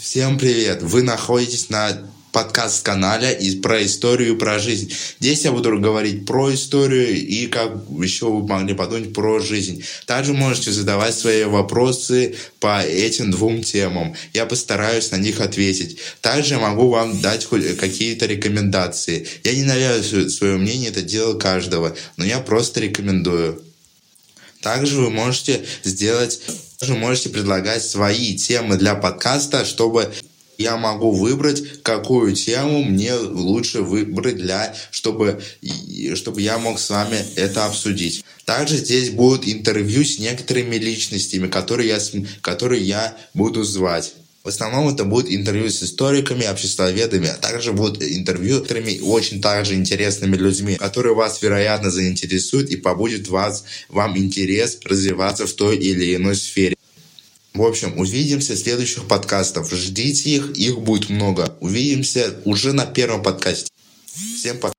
Всем привет! Вы находитесь на подкаст-канале и про историю, про жизнь. Здесь я буду говорить про историю и, как еще вы могли подумать, про жизнь. Также можете задавать свои вопросы по этим двум темам. Я постараюсь на них ответить. Также могу вам дать какие-то рекомендации. Я не навязываю свое мнение, это дело каждого, но я просто рекомендую. Также вы можете сделать, также можете предлагать свои темы для подкаста, чтобы я могу выбрать, какую тему мне лучше выбрать для, чтобы, чтобы я мог с вами это обсудить. Также здесь будут интервью с некоторыми личностями, которые я, которые я буду звать. В основном это будет интервью с историками, обществоведами, а также будут интервью с некоторыми очень также интересными людьми, которые вас, вероятно, заинтересуют и побудет вас, вам интерес развиваться в той или иной сфере. В общем, увидимся в следующих подкастах. Ждите их, их будет много. Увидимся уже на первом подкасте. Всем пока.